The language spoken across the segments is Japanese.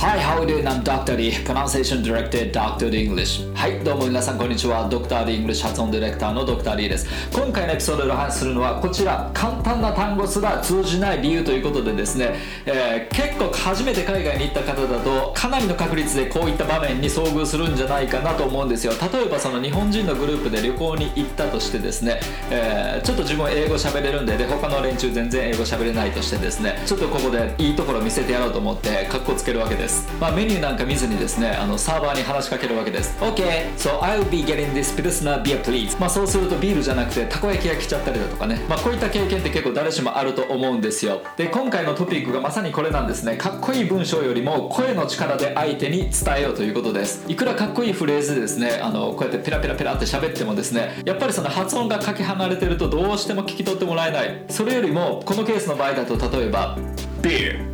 Hi, how are you? I'm Dr. D, Pronunciation Director, Dr. D English. はい、どうも皆さんこんにちは。Dr. D English 発音ディレクターの Dr. D です。今回のエピソードでお話しするのはこちら、簡単な単語すら通じない理由ということでですね、えー結構初めて海外に行った方だとかなりの確率でこういった場面に遭遇するんじゃないかなと思うんですよ。例えばその日本人のグループで旅行に行ったとしてですね、えーちょっと自分英語喋れるんでで他の連中全然英語喋れないとしてですねちょっとここでいいところ見せてやろうと思ってカッコつけるわけです、まあ、メニューなんか見ずにですねあのサーバーに話しかけるわけです。OK so I'll be getting this pilsner beer please. まあそうするとビールじゃなくてたこ焼きが来ちゃったりだとかね。まあこういった経験って結構誰しもあると思うんですよ。で今回のトピックがまさにこれなんですね。かっこいい文章よりも声の力で相手に伝えようということです。いくらかっこいいフレーズでですねあのこうやってペラペラペラって喋ってもですね。やっぱりその発音がかけ離れてるとどうしても聞き取ってもらえない。それよりもこのケースの場合だと例えば Beer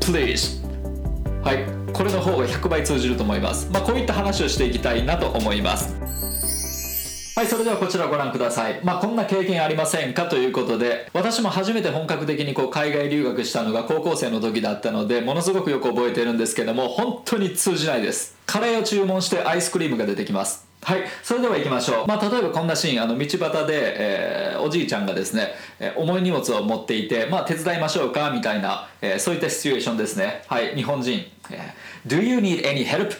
please. はいこれの方が100倍通じると思いますまあこういった話をしていきたいなと思いますはい、それではこちらご覧ください。まあ、こんな経験ありませんかということで、私も初めて本格的にこう海外留学したのが高校生の時だったので、ものすごくよく覚えてるんですけども、本当に通じないです。カレーを注文してアイスクリームが出てきます。はい、それでは行きましょう。まあ、例えばこんなシーン、あの道端で、えーおじいちゃんがですね、えー重い荷物を持っていて、まあ、手伝いましょうかみたいな、えーそういったシチュエーションですね。はい、日本人。え Do you need any help?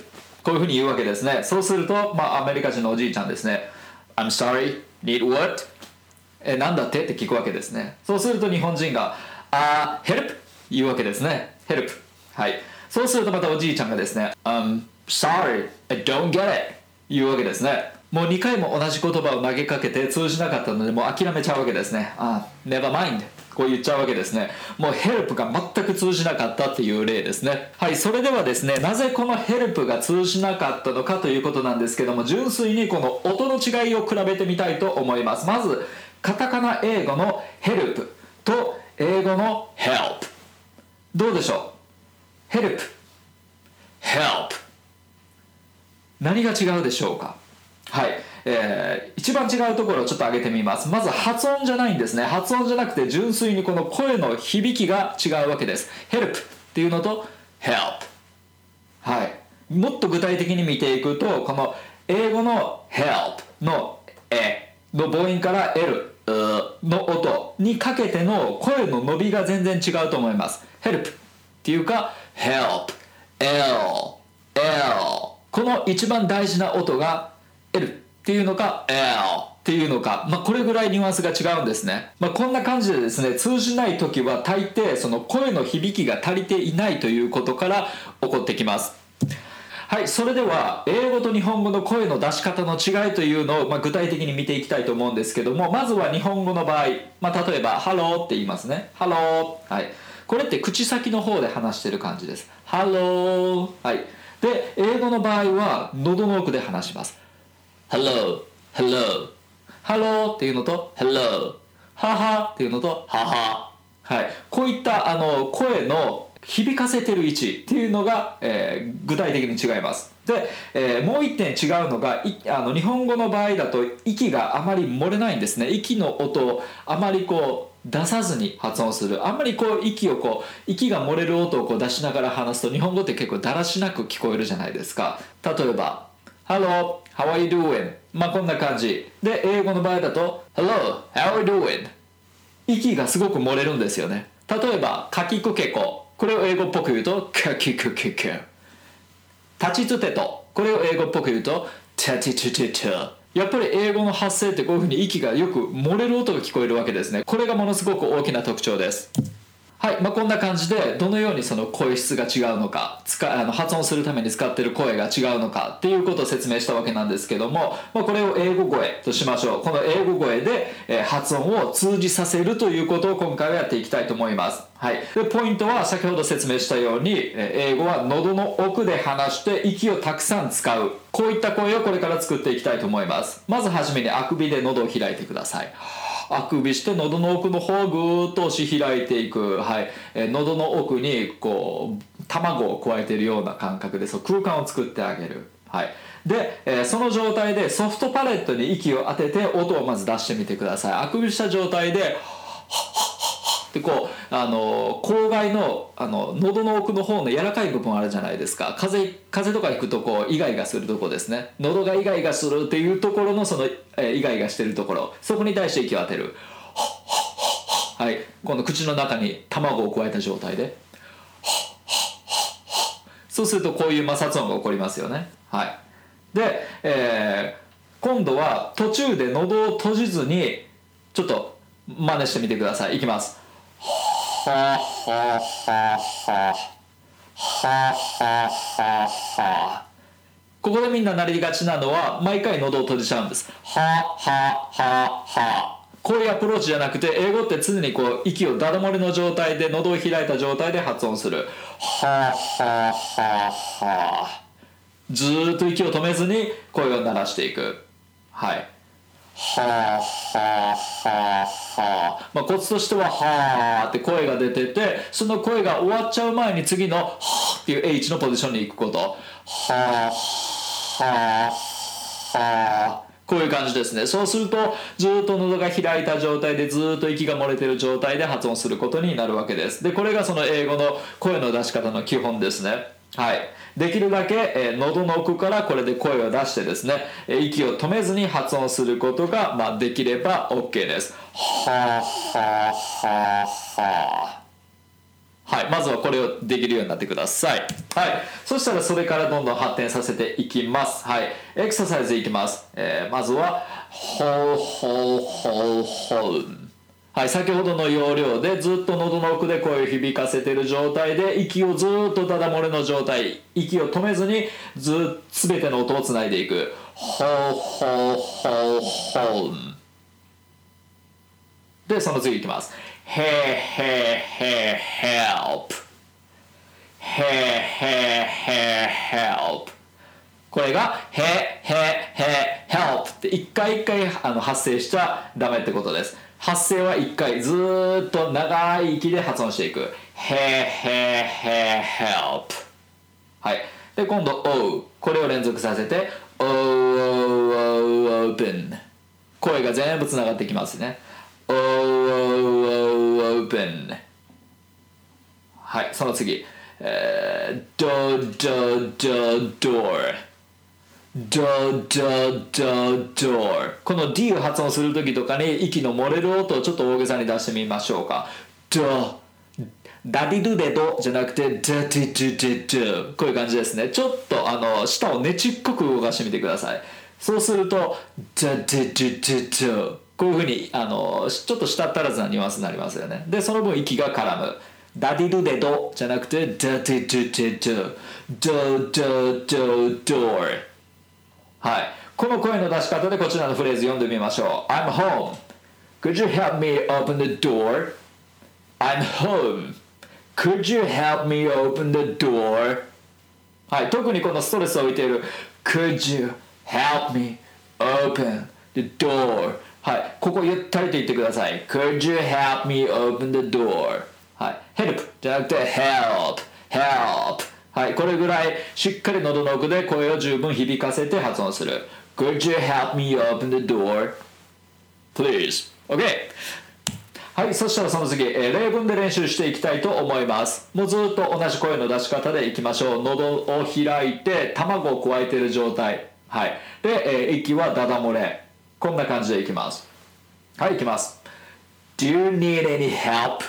こういうふうに言うわけですね。そうすると、まあ、アメリカ人のおじいちゃんですね。I'm sorry, need what? え、なんだって？って聞くわけですね。そうすると日本人が、あ、uh, help? 言うわけですね。help。はい。そうするとまたおじいちゃんがですね、um, sorry, I don't get it. 言うわけですね。もう2回も同じ言葉を投げかけて通じなかったのでもう諦めちゃうわけですね。あ、never mind. こう言っちゃうわけですね。もう help が全く通じなかったっていう例ですね。はい、それではですね、なぜこの help が通じなかったのかということなんですけども、純粋にこの音の違いを比べてみたいと思います。まず、カタカナ英語の help と英語の help。どうでしょう ?help、help。何が違うでしょうか？はい、えー一番違うところをちょっと挙げてみます。まず発音じゃないんですね。発音じゃなくて純粋にこの声の響きが違うわけです。help っていうのと help はい。もっと具体的に見ていくとこの英語の help の「え」の母音から L の音にかけての声の伸びが全然違うと思います。help っていうか help L L この一番大事な音が L っていうのか L っていうのか、まあ、これぐらいニュアンスが違うんですね、まあ、こんな感じでですね通じない時は大抵その声の響きが足りていないということから起こってきます。はい、それでは英語と日本語の声の出し方の違いというのを、まあ、具体的に見ていきたいと思うんですけどもまずは日本語の場合、まあ、例えば「ハロー」って言いますね「ハロー」はい。これって口先の方で話してる感じです「ハロー」はいで英語の場合は喉の奥で話します「Hello」「Hello」「Hello」っていうのと「Hello」「はは」っていうのと「はは」はい、こういったあの声の響かせてる位置っていうのが、えー具体的に違いますで、えーもう一点違うのがあの日本語の場合だと息があまり漏れないんですね。息の音をあまりこう出さずに発音する。あんまりこう息をこう息が漏れる音をこう出しながら話すと日本語って結構だらしなく聞こえるじゃないですか。例えば Hello, how are you doing? まあこんな感じ。で英語の場合だと Hello, how are you doing? 息がすごく漏れるんですよね。例えば「かきくけこ」これを英語っぽく言うと「かきくけこ」「立ちつてと」これを英語っぽく言うと「立ちつてと」やっぱり英語の発声ってこういうふうに息がよく漏れる音が聞こえるわけですね。これがものすごく大きな特徴です。はい、まあ、こんな感じでどのようにその声質が違うのか使あの発音するために使っている声が違うのかっていうことを説明したわけなんですけども、まあ、これを英語声としましょう。この英語声で、え発音を通じさせるということを今回はやっていきたいと思います、はい、でポイントは先ほど説明したように、え英語は喉の奥で話して息をたくさん使う。こういった声をこれから作っていきたいと思います。まずはじめにあくびで喉を開いてください。あくびして喉の奥の方をぐーっと押し開いていく、はい。えー喉の奥にこう卵を加えているような感覚でそう空間を作ってあげる、はい、で、えーその状態でソフトパレットに息を当てて音をまず出してみてください。あくびした状態ではってこうあの口外のあの喉の奥の方の柔らかい部分あるじゃないですか。風邪風邪とか行くとこうイガイガするとこですね。喉がイガイガするっていうところのその、えー、イガイガしてるところ。そこに対して息を当てる。はい。この口の中に卵を加えた状態で。そうするとこういう摩擦音が起こりますよね。はい。で、えー、今度は途中で喉を閉じずにちょっと真似してみてください。いきます。はははははははここでみんななりがちなのは毎回喉を閉じちゃうんです。ははははこういうアプローチじゃなくて英語って常にこう息をダダ漏れの状態で喉を開いた状態で発音する。ははははずっと息を止めずに声を鳴らしていく。はい。はあはあはあはあまあコツとしてははあって声が出ててその声が終わっちゃう前に次のはあっていう H のポジションに行くこと。はあはあはあこういう感じですね。そうするとずっと喉が開いた状態でずっと息が漏れてる状態で発音することになるわけです。でこれがその英語の声の出し方の基本ですね。はい、できるだけ、え、喉の奥からこれで声を出してですね、え、息を止めずに発音することが、まあ、できれば OK です。はははははい、まずはこれをできるようになってください。はい、そしたらそれからどんどん発展させていきます。はい、エクササイズいきます。えー、まずは、ほうほうほうほう。はい、先ほどの要領でずっと喉の奥で声を響かせている状態で息をずっとただ漏れの状態息を止めずにず全ての音をつないでいく。ほうほうほうほう。でその次いきます。へへへ help へへへ help これがへへへ help って一回一回あの発声しちゃダメってことです発声は1回ずっと長い息で発音していく。へへへ help。はい。で、今度 O。これを連続させて O, O, O, open。声が全部つながってきますね。O, O, O, open。はい、その次。えー、do, do, do, door。ドドドドこの D を発音する時とかに息の漏れる音をちょっと大げさに出してみましょうか。ドダディドゥデドじゃなくてダディドゥデドこういう感じですね。ちょっとあの舌をねちっこく動かしてみてください。そうするとダディドゥドドこういうふうにあのちょっと舌足らずなニュアンスになりますよね。でその分息が絡む。ダディドゥデドじゃなくてダディドゥデドドドドドはい。この声の出し方でこちらのフレーズ読んでみましょう。I'm home. Could you help me open the door? I'm home. Could you help me open the door? はい。特にこのストレスを置いている Could you help me open the door? はい。ここゆったりと言ってください。Could you help me open the door? はい。help じゃなくて help, help はい、これぐらいしっかり喉の奥で声を十分響かせて発音する。Could you help me open the door? Please. OK? はい、そしたらその次、えー、例文で練習していきたいと思います。もうずっと同じ声の出し方でいきましょう。喉を開いて、卵を加えている状態。はい。で、えー、息はダダ漏れ。こんな感じでいきます。はい、いきます。Do you need any help?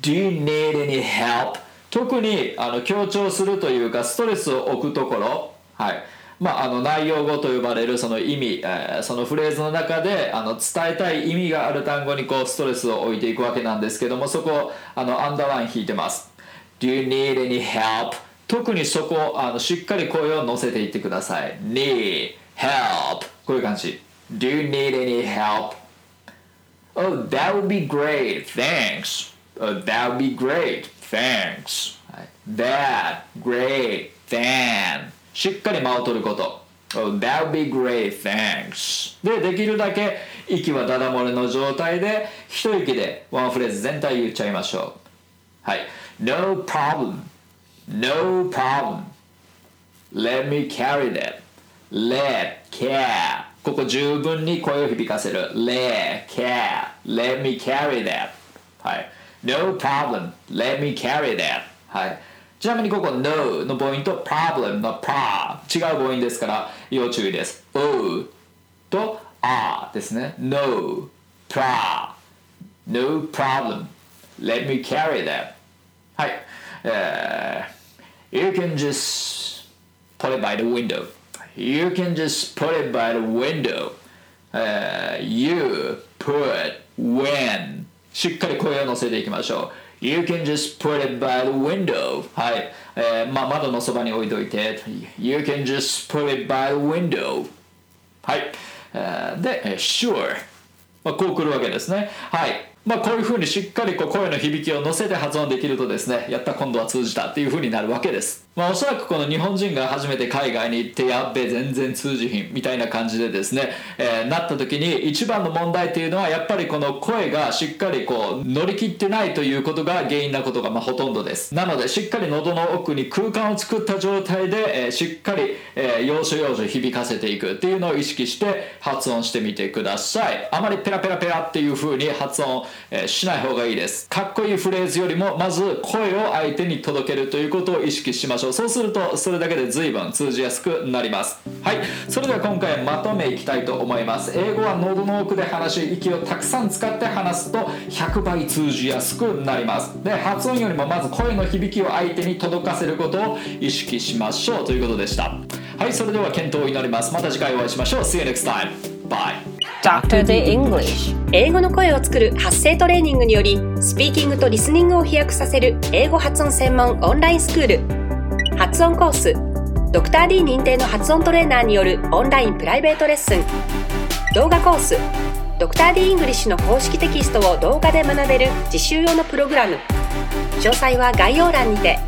Do you need any help? 特にあの強調するというかストレスを置くところ、はいまあ、あの内容語と呼ばれるその意味、えー、そのフレーズの中であの伝えたい意味がある単語にこうストレスを置いていくわけなんですけどもそこあのアンダーライン引いてます Do you need any help? 特にそこあのしっかり声を乗せていってください Need help こういう感じ Do you need any help? Oh, that would be great. Thanks. Oh, that would be great. Thanks that great than しっかり間を取ること oh, that would be great thanks でできるだけ息はダダ漏れの状態で一息でワンフレーズ全体言っちゃいましょうはい No problem No problem Let me carry that Let care ここ十分に声を響かせる Let care Let me carry that はい No problem. Let me carry that. はい。ちなみにここ No の母音と Problem の Pra 違う母音ですから要注意です。O と R ですね。No. Pra. No problem. Let me carry that. はい。Uh, you can just put it by the window. You can just put it by the window. Uh, you put when しっかり声を乗せていきましょう。You can just put it by the window. はい。えー、まあ、窓のそばに置いといて。You can just put it by the window. はい。えー、で、sure。まあ、こう来るわけですね。はい。まあ、こういうふうにしっかりこう声の響きを乗せて発音できるとですね、やった今度は通じたっていうふうになるわけです。まあ、おそらくこの日本人が初めて海外に行ってやっべ全然通じひんみたいな感じでですね、えー、なった時に一番の問題っていうのはやっぱりこの声がしっかりこう乗り切ってないということが原因なことがまほとんどです。なのでしっかり喉の奥に空間を作った状態で、えー、しっかり、えー、要所要所響かせていくっていうのを意識して発音してみてください。あまりペラペラペラっていう風に発音、え、しない方がいいですかっこいいフレーズよりもまず声を相手に届けるということを意識しますしょう。そうするとそれだけで随分通じやすくなります。はい。それでは今回まとめいきたいと思います。英語は喉の奥で話し息をたくさん使って話すと100倍通じやすくなります。で発音よりもまず声の響きを相手に届かせることを意識しましょう。ということでした。はい。それでは検討を祈ります。また次回お会いしましょう。See you next time. Bye. Dr. The English. 英語の声を作る発声トレーニングによりスピーキングとリスニングを飛躍させる英語発音専門オンラインスクール。発音コース。ドクター d 認定の発音トレーナーによるオンラインプライベートレッスン。動画コース。ドクター d イングリッシュの公式テキストを動画で学べる実習用のプログラム。詳細は概要欄にて。